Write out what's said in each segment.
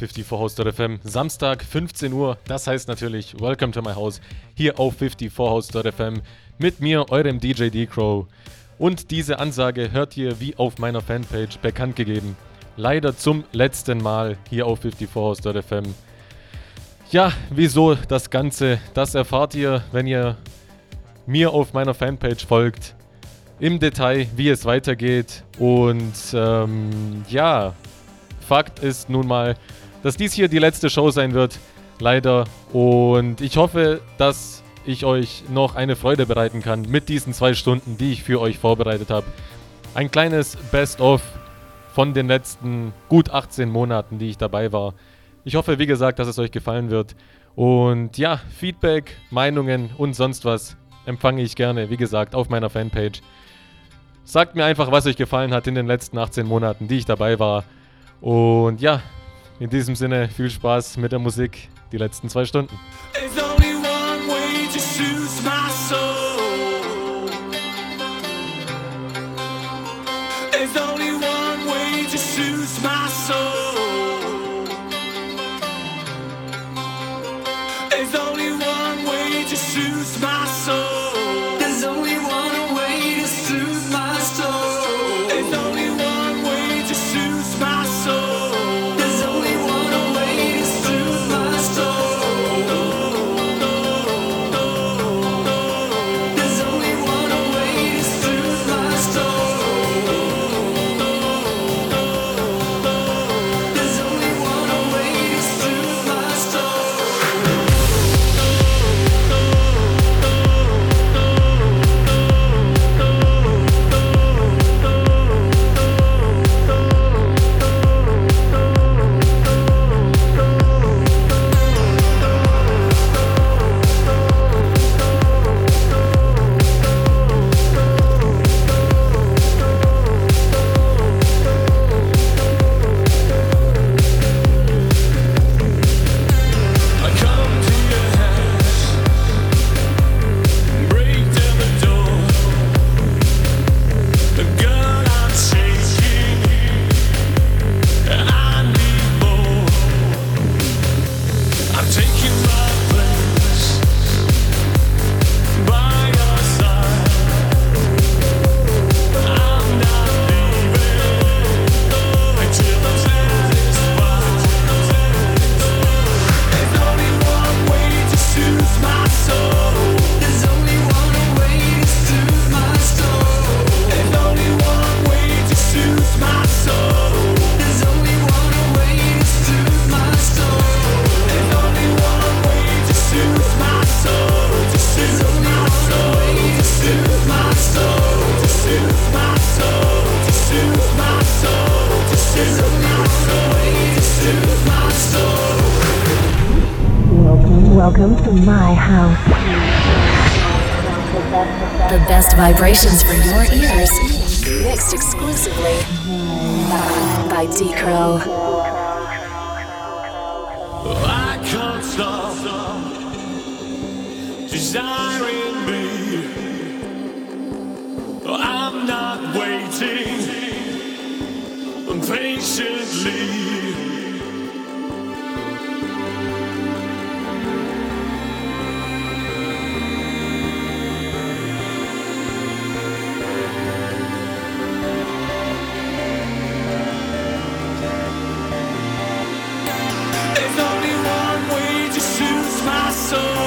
Ja, 54house.fm, Samstag 15 Uhr. Das heißt natürlich Welcome to my house hier auf 54house.fm mit mir, eurem DJ D-Crow. Und diese Ansage hört ihr wie auf meiner Fanpage bekannt gegeben. Leider zum letzten Mal hier auf 54house.fm. Ja, wieso das Ganze? Das erfahrt ihr, wenn ihr mir auf meiner Fanpage folgt. Im Detail, wie es weitergeht. Und ähm, ja, Fakt ist nun mal, dass dies hier die letzte Show sein wird. Leider. Und ich hoffe, dass ich euch noch eine Freude bereiten kann mit diesen zwei Stunden, die ich für euch vorbereitet habe. Ein kleines Best-of von den letzten gut 18 Monaten, die ich dabei war. Ich hoffe, wie gesagt, dass es euch gefallen wird. Und ja, Feedback, Meinungen und sonst was empfange ich gerne, wie gesagt, auf meiner Fanpage. Sagt mir einfach, was euch gefallen hat in den letzten 18 Monaten, die ich dabei war. Und ja, in diesem Sinne viel Spaß mit der Musik die letzten zwei Stunden. Vibrations for your ears. Mixed exclusively by D Crow. I can't stop desiring me. I'm not waiting patiently. so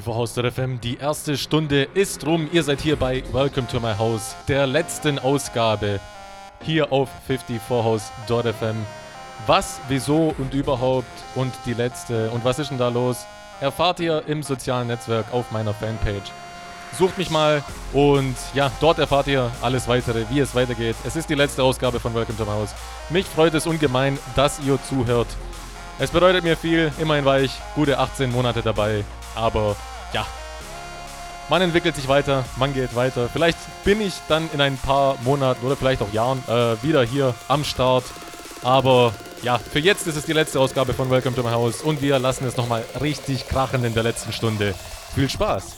54 House FM, die erste Stunde ist rum. Ihr seid hier bei Welcome to my house, der letzten Ausgabe hier auf 54 House FM. Was, wieso und überhaupt und die letzte und was ist denn da los, erfahrt ihr im sozialen Netzwerk auf meiner Fanpage. Sucht mich mal und ja, dort erfahrt ihr alles weitere, wie es weitergeht. Es ist die letzte Ausgabe von Welcome to my house. Mich freut es ungemein, dass ihr zuhört. Es bedeutet mir viel, immerhin war ich gute 18 Monate dabei, aber ja, man entwickelt sich weiter, man geht weiter. Vielleicht bin ich dann in ein paar Monaten oder vielleicht auch Jahren äh, wieder hier am Start. Aber ja, für jetzt ist es die letzte Ausgabe von Welcome to my House und wir lassen es nochmal richtig krachen in der letzten Stunde. Viel Spaß!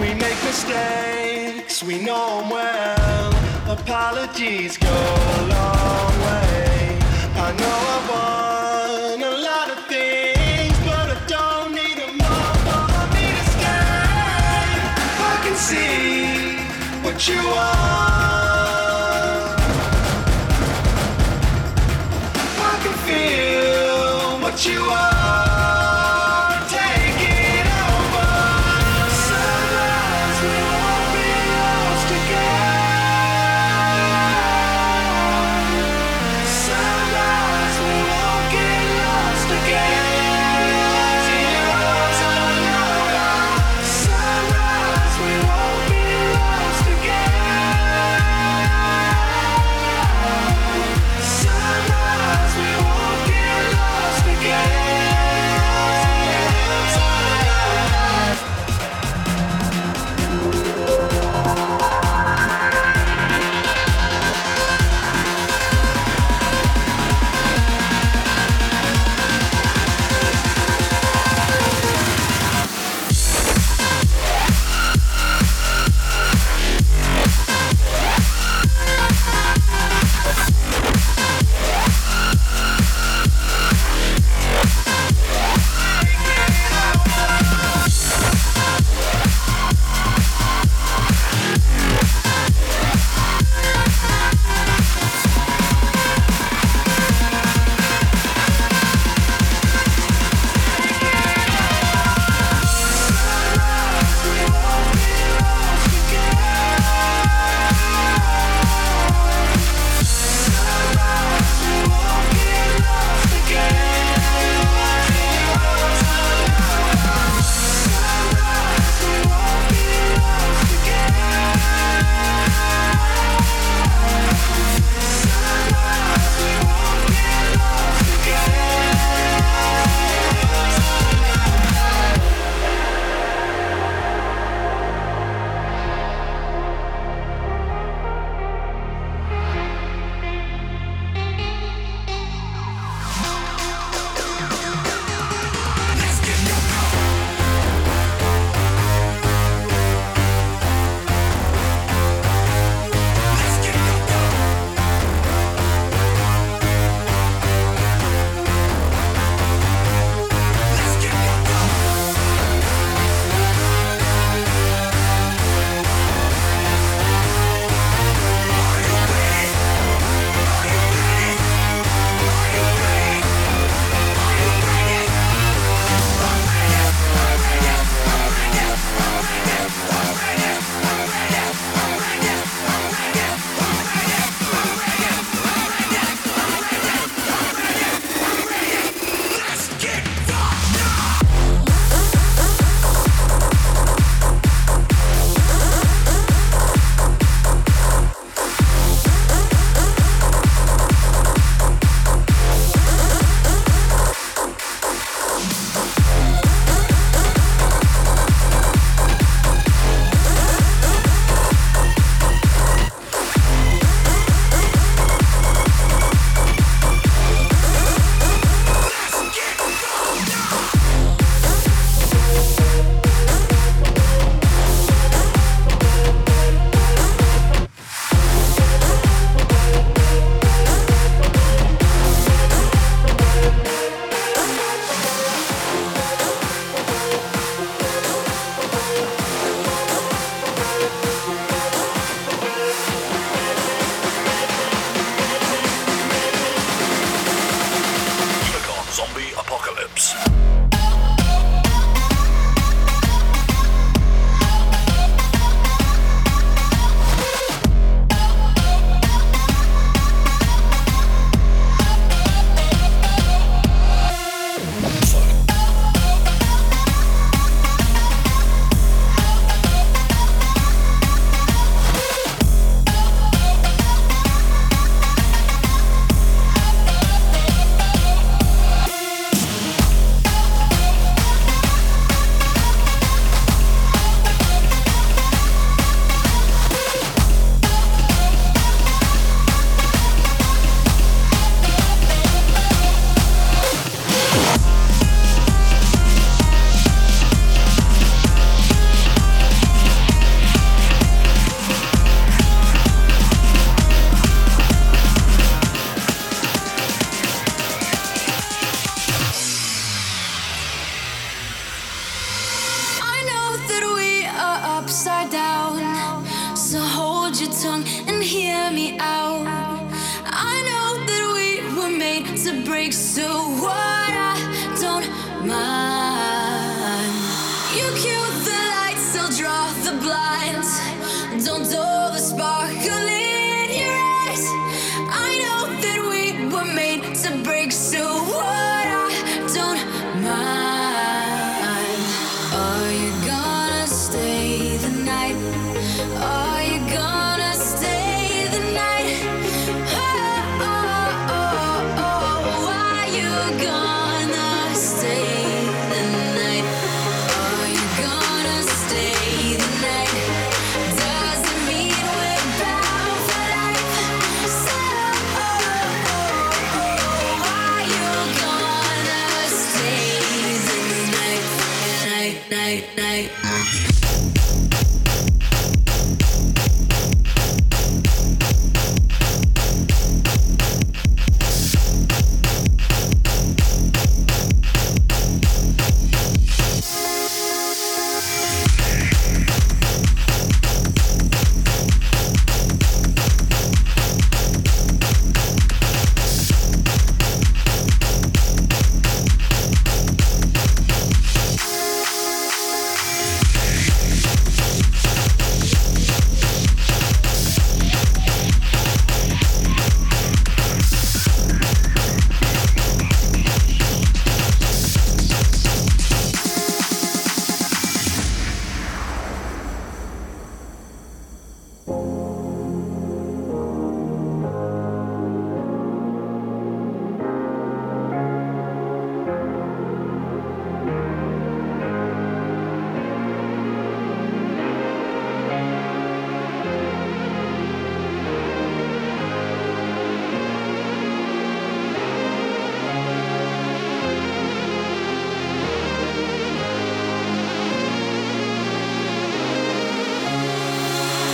We make mistakes, we know them well. Apologies go a long way. I know I want a lot of things. see what you are. I can feel what you are.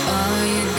Are you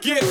get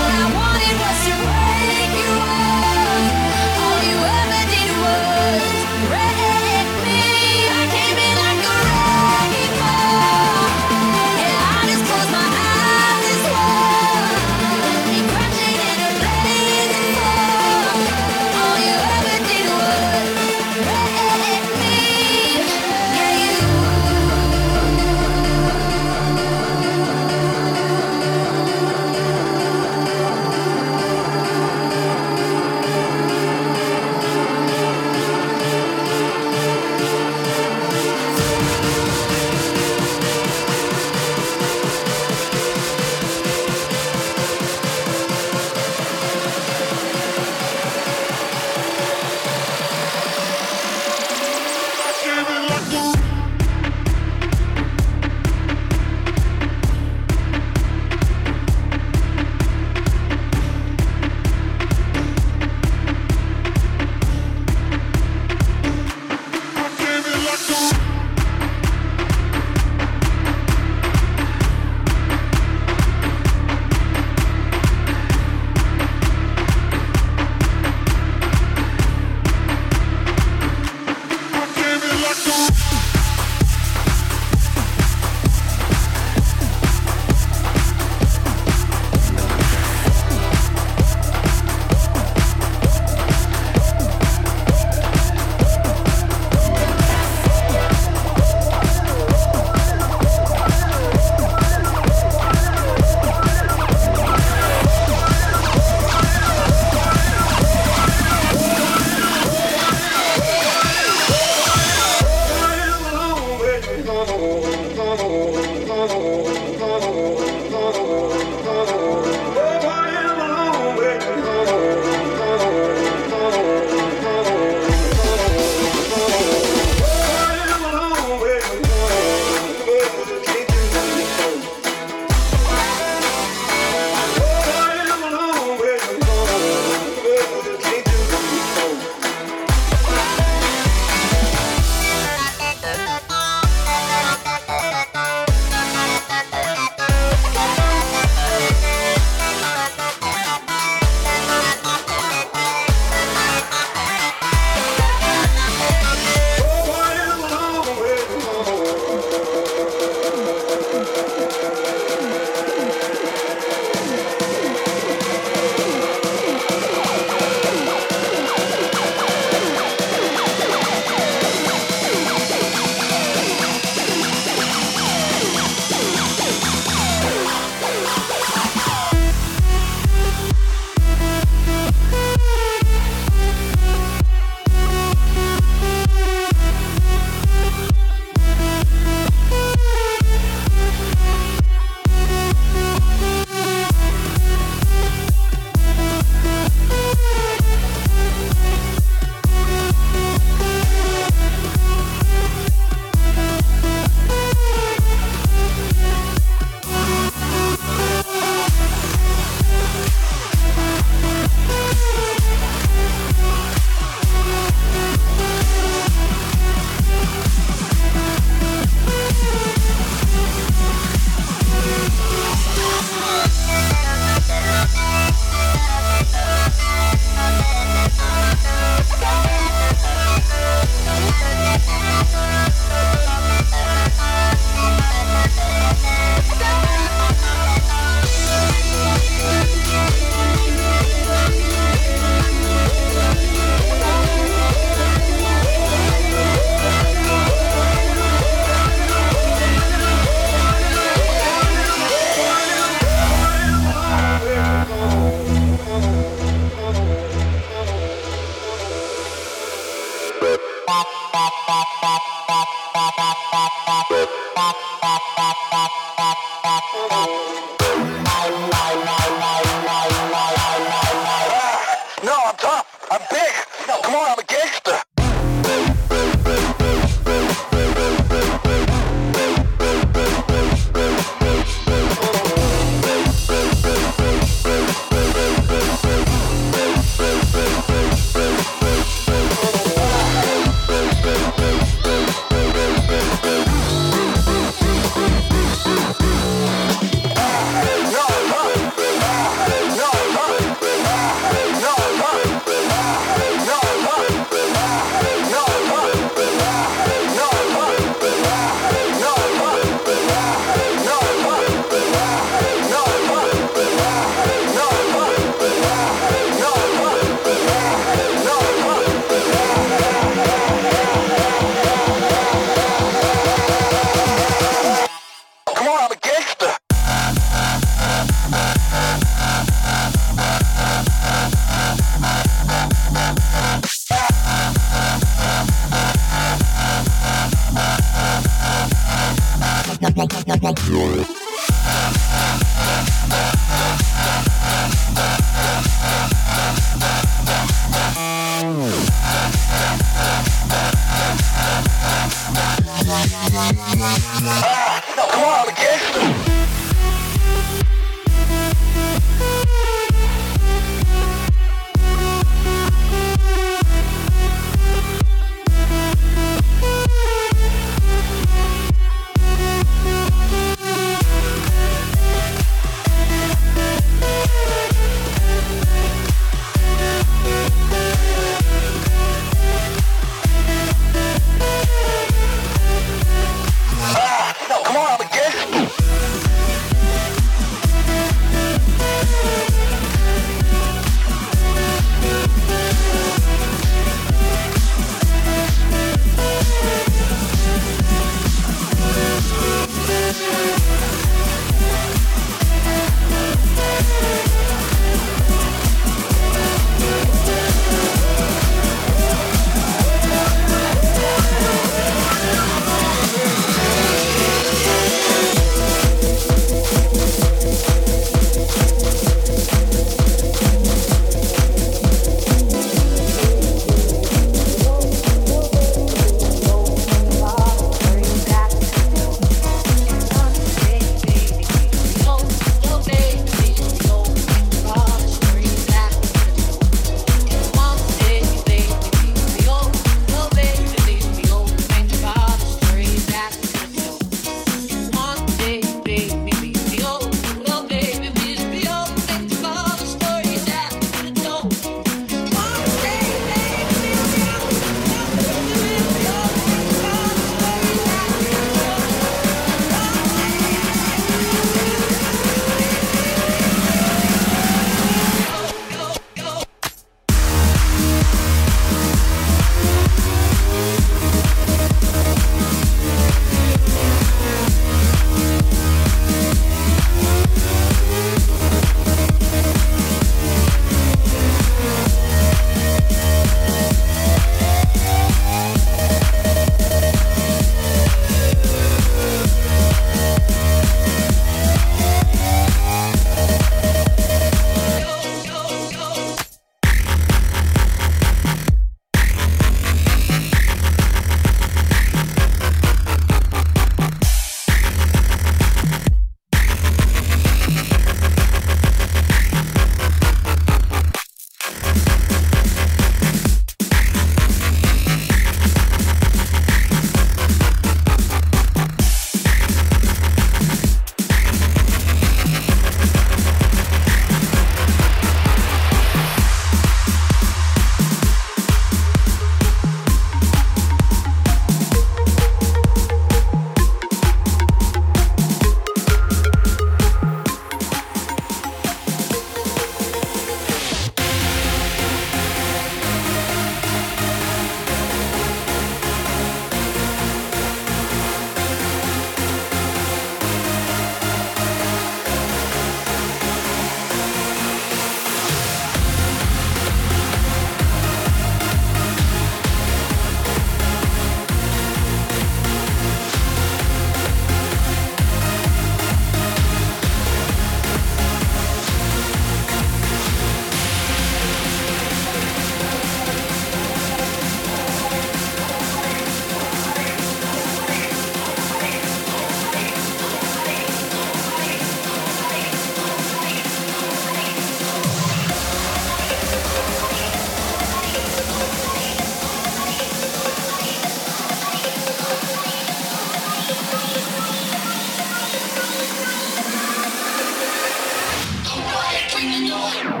Bring it on.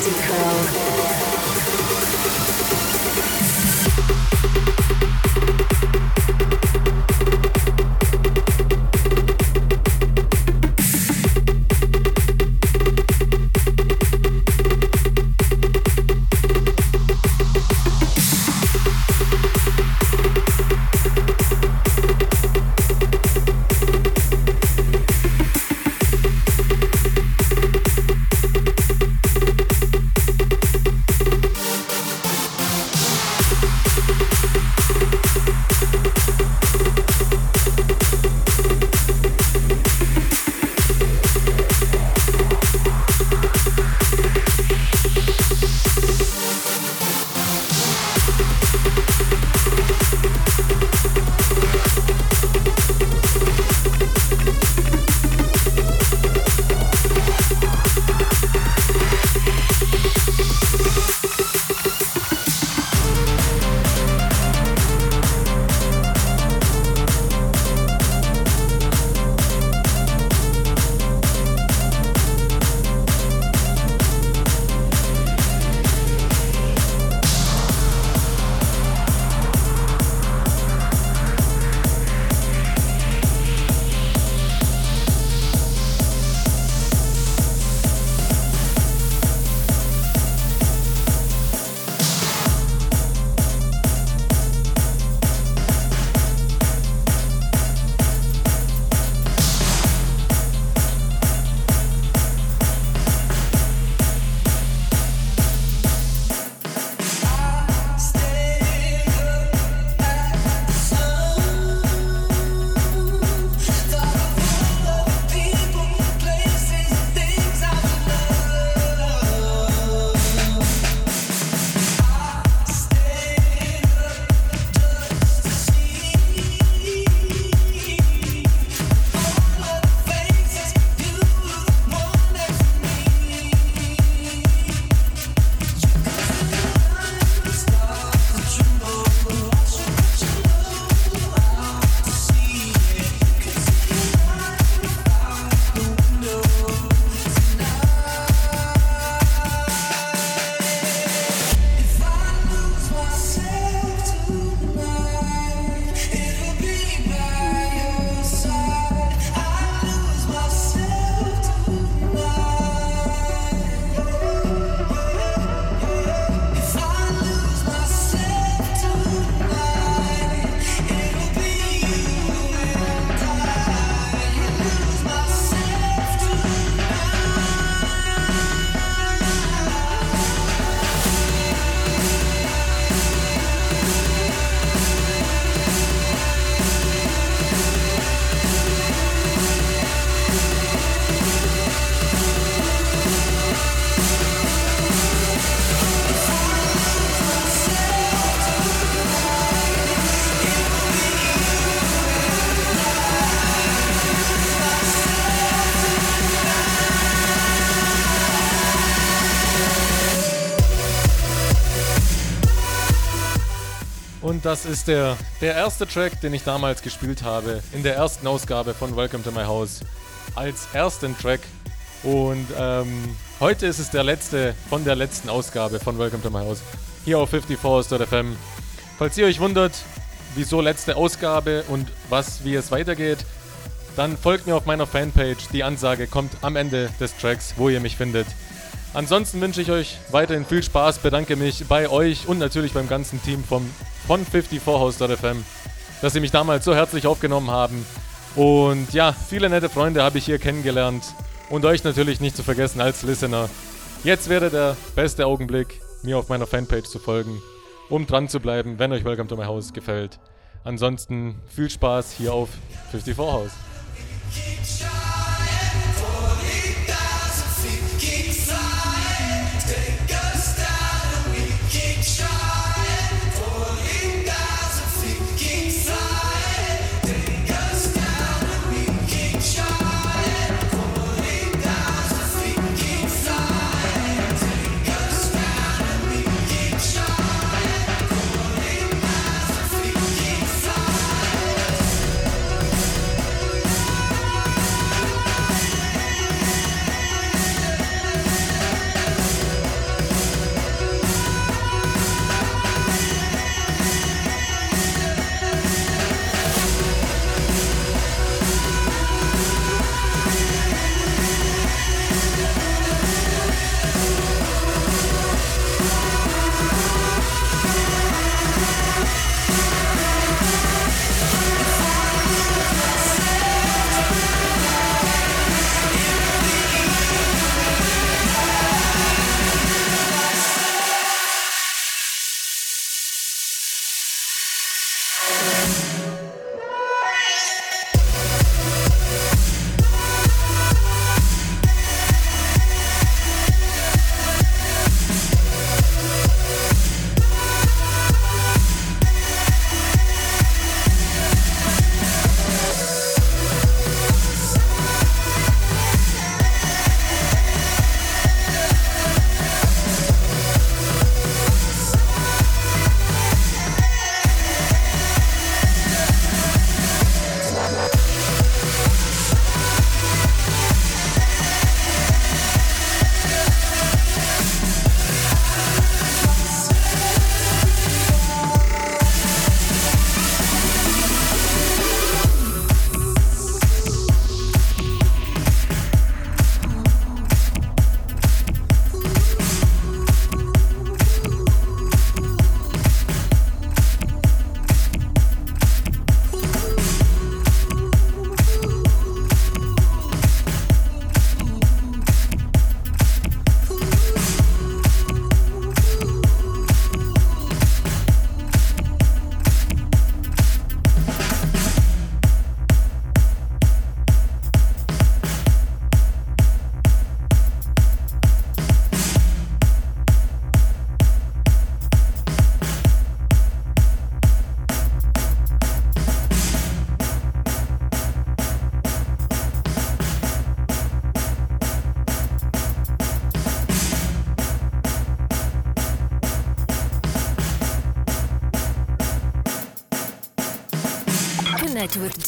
Mystical. Das ist der, der erste Track, den ich damals gespielt habe, in der ersten Ausgabe von Welcome to My House, als ersten Track. Und ähm, heute ist es der letzte von der letzten Ausgabe von Welcome to My House, hier auf 54.fm. Falls ihr euch wundert, wieso letzte Ausgabe und was, wie es weitergeht, dann folgt mir auf meiner Fanpage. Die Ansage kommt am Ende des Tracks, wo ihr mich findet. Ansonsten wünsche ich euch weiterhin viel Spaß, bedanke mich bei euch und natürlich beim ganzen Team vom, von 54house.fm, dass sie mich damals so herzlich aufgenommen haben. Und ja, viele nette Freunde habe ich hier kennengelernt und euch natürlich nicht zu vergessen als Listener. Jetzt wäre der beste Augenblick, mir auf meiner Fanpage zu folgen, um dran zu bleiben, wenn euch Welcome to My House gefällt. Ansonsten viel Spaß hier auf 54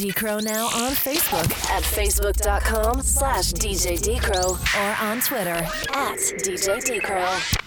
Decro now on Facebook. At facebook.com slash DJ Decro or on Twitter. At DJ Decro.